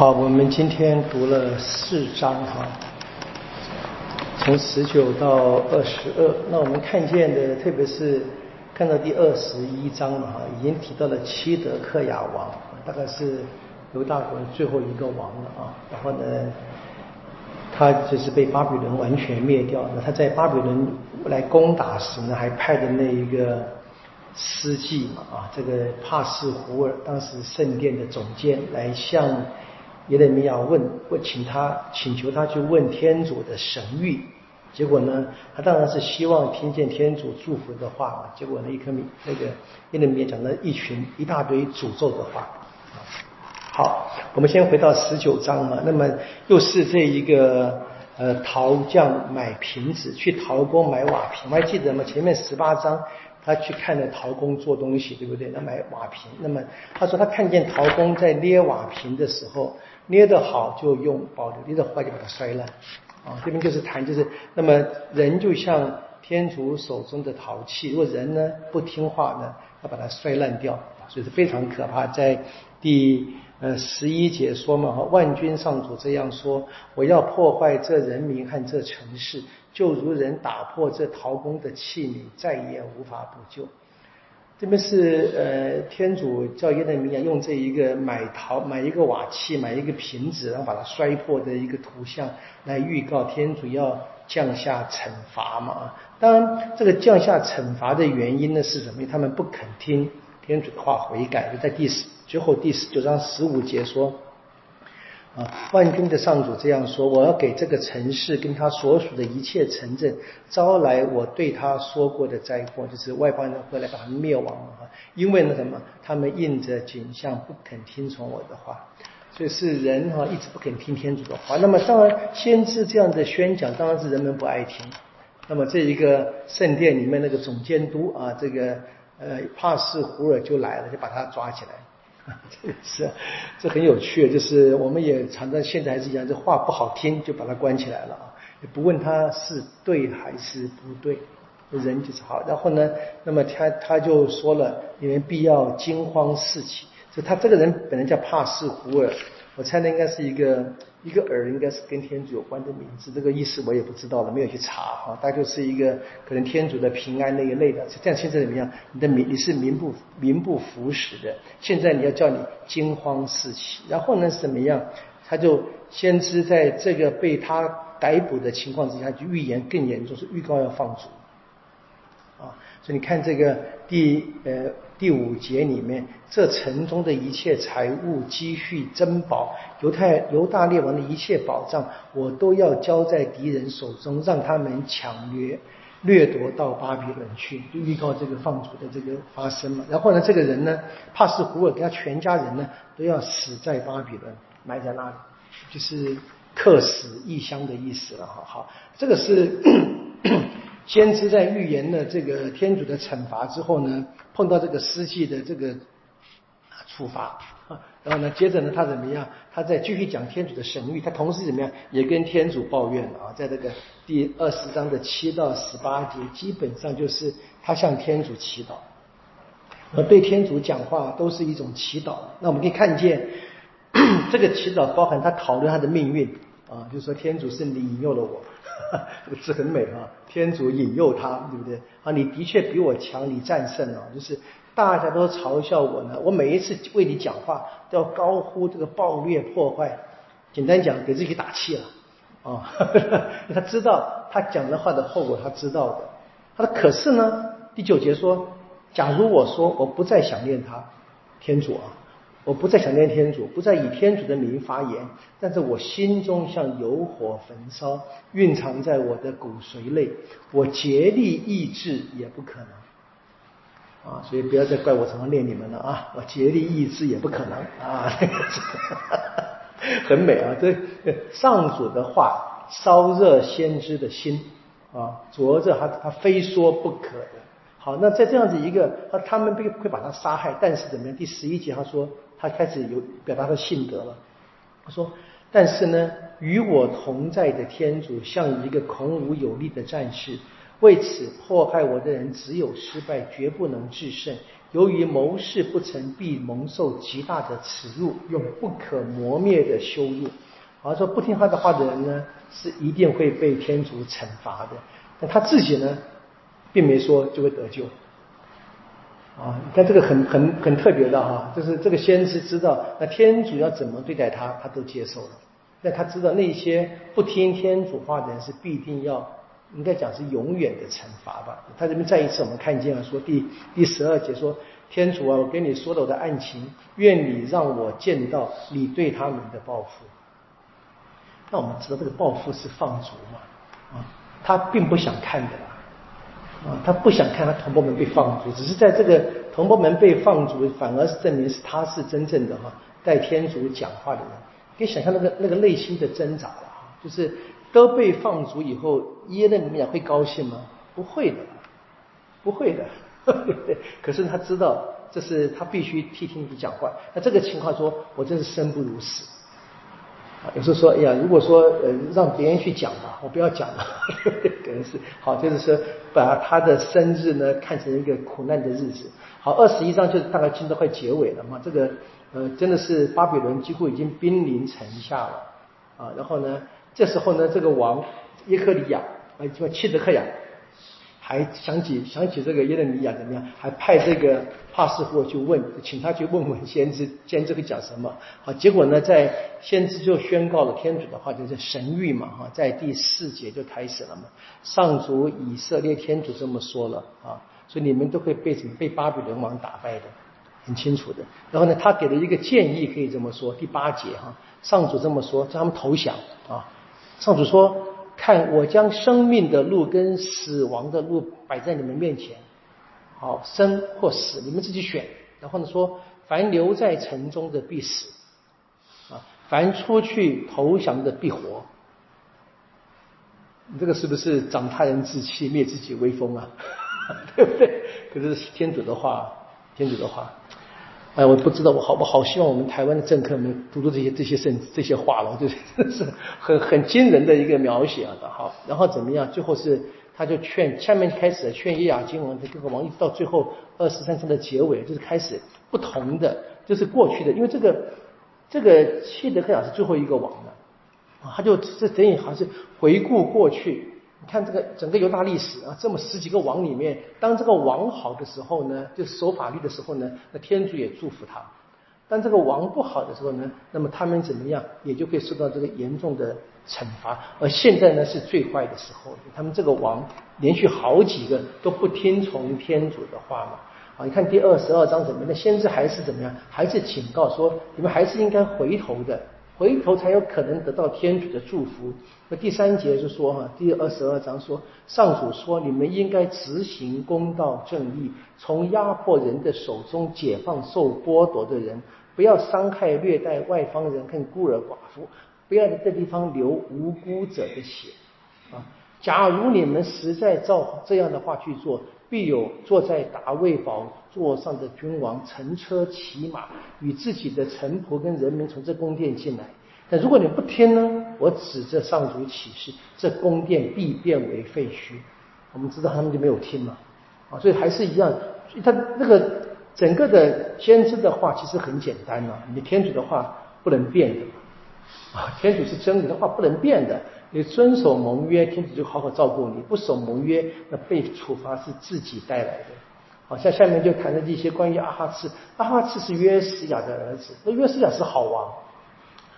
好，我们今天读了四章哈，从十九到二十二。那我们看见的，特别是看到第二十一章嘛哈，已经提到了七德克雅王，大概是犹大国最后一个王了啊。然后呢，他就是被巴比伦完全灭掉。那他在巴比伦来攻打时呢，还派的那一个司祭嘛啊，这个帕斯胡尔，当时圣殿的总监来向。耶利米亚问，问请他请求他去问天主的神谕，结果呢，他当然是希望听见天主祝福的话嘛。结果呢，一颗米那个耶利米亚讲了一群一大堆诅咒的话。好，我们先回到十九章嘛。那么又是这一个呃陶匠买瓶子，去陶工买瓦瓶，我还记得吗？前面十八章。他去看了陶工做东西，对不对？他买瓦瓶。那么他说他看见陶工在捏瓦瓶的时候，捏得好就用保留，捏得坏就把它摔烂。啊，这边就是谈，就是那么人就像天主手中的陶器，如果人呢不听话呢，要把它摔烂掉，所以是非常可怕。在第呃十一节说嘛，万军上主这样说：我要破坏这人民和这城市。就如人打破这陶工的器皿，再也无法补救。这边是呃，天主叫耶利米亚用这一个买陶买一个瓦器，买一个瓶子，然后把它摔破的一个图像，来预告天主要降下惩罚嘛。当然，这个降下惩罚的原因呢是什么？他们不肯听天主的话悔改，就在第十最后第十九章十五节说。啊，万军的上主这样说：我要给这个城市跟他所属的一切城镇招来我对他说过的灾祸，就是外邦人会来把他们灭亡啊！因为那什么？他们应着景象不肯听从我的话，所以是人哈一直不肯听天主的话。那么当然，先知这样的宣讲当然是人们不爱听。那么这一个圣殿里面那个总监督啊，这个呃帕斯胡尔就来了，就把他抓起来。这是，这很有趣，就是我们也常常现在还是一样，这话不好听就把他关起来了啊，也不问他是对还是不对，人就是好。然后呢，那么他他就说了，你们必要惊慌四起。就他这个人本来叫帕斯胡尔，我猜呢应该是一个。一个耳应该是跟天主有关的名字，这个意思我也不知道了，没有去查哈。大概就是一个可能天主的平安那一类的。这样现在怎么样？你的名你是名不名不符实的，现在你要叫你惊慌四起。然后呢怎么样？他就先知在这个被他逮捕的情况之下，就预言更严重，是预告要放逐。啊，所以你看这个第呃。第五节里面，这城中的一切财物、积蓄、珍宝，犹太犹大列王的一切宝藏，我都要交在敌人手中，让他们抢掠、掠夺到巴比伦去，就预告这个放逐的这个发生嘛。然后呢，这个人呢，帕斯胡尔跟他全家人呢，都要死在巴比伦，埋在那里，就是客死异乡的意思了。哈，好，这个是。先知在预言了这个天主的惩罚之后呢，碰到这个司祭的这个处罚啊，然后呢，接着呢，他怎么样？他在继续讲天主的神谕，他同时怎么样？也跟天主抱怨啊，在这个第二十章的七到十八节，基本上就是他向天主祈祷，呃，对天主讲话都是一种祈祷。那我们可以看见，这个祈祷包含他讨论他的命运啊，就是说天主是你引诱了我。这个字很美啊！天主引诱他，对不对？啊，你的确比我强，你战胜了。就是大家都嘲笑我呢，我每一次为你讲话都要高呼这个暴虐破坏。简单讲，给自己打气了啊！他知道他讲的话的后果，他知道的。他说：“可是呢，第九节说，假如我说我不再想念他，天主啊。”我不再想念天主，不再以天主的名发言，但是我心中像有火焚烧，蕴藏在我的骨髓内，我竭力抑制也不可能啊！所以不要再怪我怎么念你们了啊！我竭力抑制也不可能啊！很美啊！这上主的话烧热先知的心啊，灼着他他非说不可的。好，那在这样子一个，他他们会会把他杀害，但是怎么样？第十一节他说。他开始有表达他的性格了。他说：“但是呢，与我同在的天主像一个孔武有力的战士，为此迫害我的人只有失败，绝不能制胜。由于谋事不成，必蒙受极大的耻辱，用不可磨灭的羞辱。而说不听他的话的人呢，是一定会被天主惩罚的。但他自己呢，并没说就会得救。啊，你看这个很很很特别的哈，就是这个先知知道，那天主要怎么对待他，他都接受了。但他知道那些不听天主话的人是必定要，应该讲是永远的惩罚吧。他这边再一次我们看见了，说第第十二节说，天主啊，我跟你说了我的案情，愿你让我见到你对他们的报复。那我们知道这个报复是放逐嘛，啊，他并不想看的。啊，他不想看他同胞们被放逐，只是在这个同胞们被放逐，反而是证明是他是真正的哈代天主讲话的人。可以想象那个那个内心的挣扎了哈，就是都被放逐以后，耶勒米亚会高兴吗？不会的，不会的。可是他知道这是他必须替天主讲话。那这个情况说，我真是生不如死。啊，有时候说，哎呀，如果说呃让别人去讲吧，我不要讲了，可能是好，就是说把他的生日呢看成一个苦难的日子。好，二十一章就是大概进到快结尾了嘛，这个呃真的是巴比伦几乎已经兵临城下了啊，然后呢，这时候呢，这个王耶克里亚啊，叫契德克亚。还想起想起这个耶勒米亚怎么样？还派这个帕斯霍去问，请他去问问先知，先知会讲什么？好，结果呢，在先知就宣告了天主的话，就是神谕嘛，哈，在第四节就开始了嘛。上主以色列天主这么说了啊，所以你们都会被什么？被巴比伦王打败的，很清楚的。然后呢，他给了一个建议，可以这么说，第八节哈，上主这么说，叫他们投降啊。上主说。看，我将生命的路跟死亡的路摆在你们面前，好，生或死，你们自己选。然后呢，说，凡留在城中的必死，啊，凡出去投降的必活。你这个是不是长他人志气，灭自己威风啊？对不对？可是天主的话，天主的话。哎，我不知道，我好，我好希望我们台湾的政客们读读这些这些圣这些话了，就是 是很很惊人的一个描写啊好，然后怎么样？最后是他就劝，下面开始劝叶雅金王的各个王，一直到最后二十三章的结尾，就是开始不同的，就是过去的，因为这个这个契德克雅是最后一个王的，他就这等于好像是回顾过去。你看这个整个犹大历史啊，这么十几个王里面，当这个王好的时候呢，就守法律的时候呢，那天主也祝福他；当这个王不好的时候呢，那么他们怎么样，也就会受到这个严重的惩罚。而现在呢，是最坏的时候，他们这个王连续好几个都不听从天主的话嘛。啊，你看第二十二章怎么样？那先知还是怎么样？还是警告说，你们还是应该回头的。回头才有可能得到天主的祝福。那第三节就说哈，第二十二章说，上主说，你们应该执行公道正义，从压迫人的手中解放受剥夺的人，不要伤害虐待外方人跟孤儿寡妇，不要在这地方流无辜者的血啊。假如你们实在照这样的话去做，必有坐在达卫宝座上的君王乘车骑马，与自己的臣仆跟人民从这宫殿进来。但如果你不听呢？我指着上主启示，这宫殿必变为废墟。我们知道他们就没有听嘛，啊，所以还是一样。他那个整个的先知的话其实很简单呐，你天主的话不能变的，啊，天主是真理的话不能变的。你遵守盟约，天主就好好照顾你；不守盟约，那被处罚是自己带来的。好，像下面就谈的这些关于阿哈次，阿哈次是约西亚的儿子，那约西亚是好王，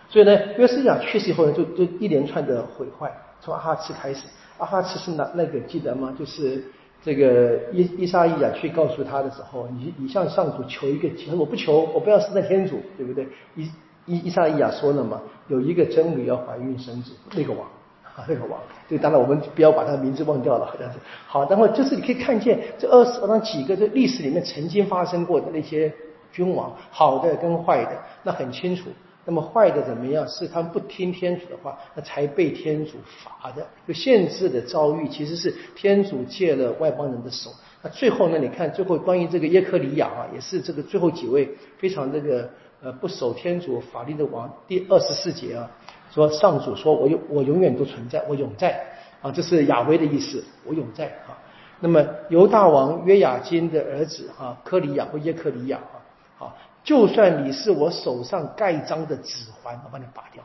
所以呢，约西亚去世以后呢，就就一连串的毁坏，从阿哈次开始。阿哈次是哪那个记得吗？就是这个伊伊莎伊亚去告诉他的时候，你你向上主求一个，我不求，我不要是那天主，对不对？伊伊伊莎伊亚说了嘛，有一个真女要怀孕生子，那个王。啊，那个王，这，当然我们不要把他的名字忘掉了，好像是。好，然后就是你可以看见这二十那几个这历史里面曾经发生过的那些君王，好的跟坏的，那很清楚。那么坏的怎么样？是他们不听天主的话，那才被天主罚的。就限制的遭遇，其实是天主借了外邦人的手。那最后呢？你看最后关于这个耶克里亚啊，也是这个最后几位非常这个呃不守天主法律的王，第二十四节啊。说上主说，我永我永远都存在，我永在啊，这是亚威的意思，我永在啊。那么犹大王约雅金的儿子哈科里亚或耶克里亚啊，好，就算你是我手上盖章的指环，我把你拔掉。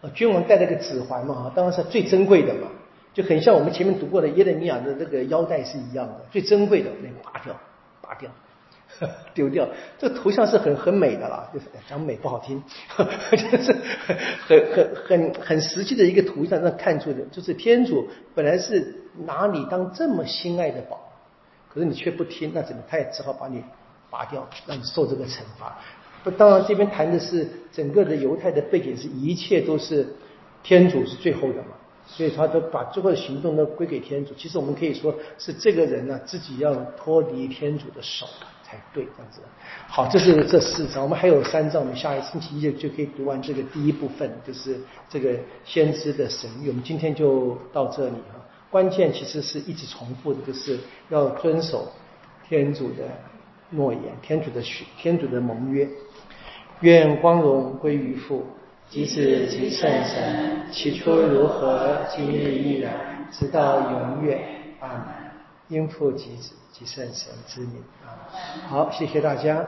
啊，君王戴那个指环嘛，当然是最珍贵的嘛，就很像我们前面读过的耶利米亚的那个腰带是一样的，最珍贵的，那个拔掉，拔掉。丢掉，这个图像是很很美的啦，就是讲美不好听，就是很很很很实际的一个图像，让看出的，就是天主本来是拿你当这么心爱的宝，可是你却不听，那怎么？他也只好把你拔掉，让你受这个惩罚。不，当然这边谈的是整个的犹太的背景，是一切都是天主是最后的嘛。所以他都把最后的行动都归给天主。其实我们可以说是这个人呢自己要脱离天主的手才对，这样子。好，这是这四章，我们还有三章，我们下一星期一就就可以读完这个第一部分，就是这个先知的神谕。我们今天就到这里啊。关键其实是一直重复的，就是要遵守天主的诺言，天主的许，天主的盟约。愿光荣归于父。即子即圣神，起初如何，今日依然，直到永远。阿门。应父及子及圣神之名啊。好，谢谢大家。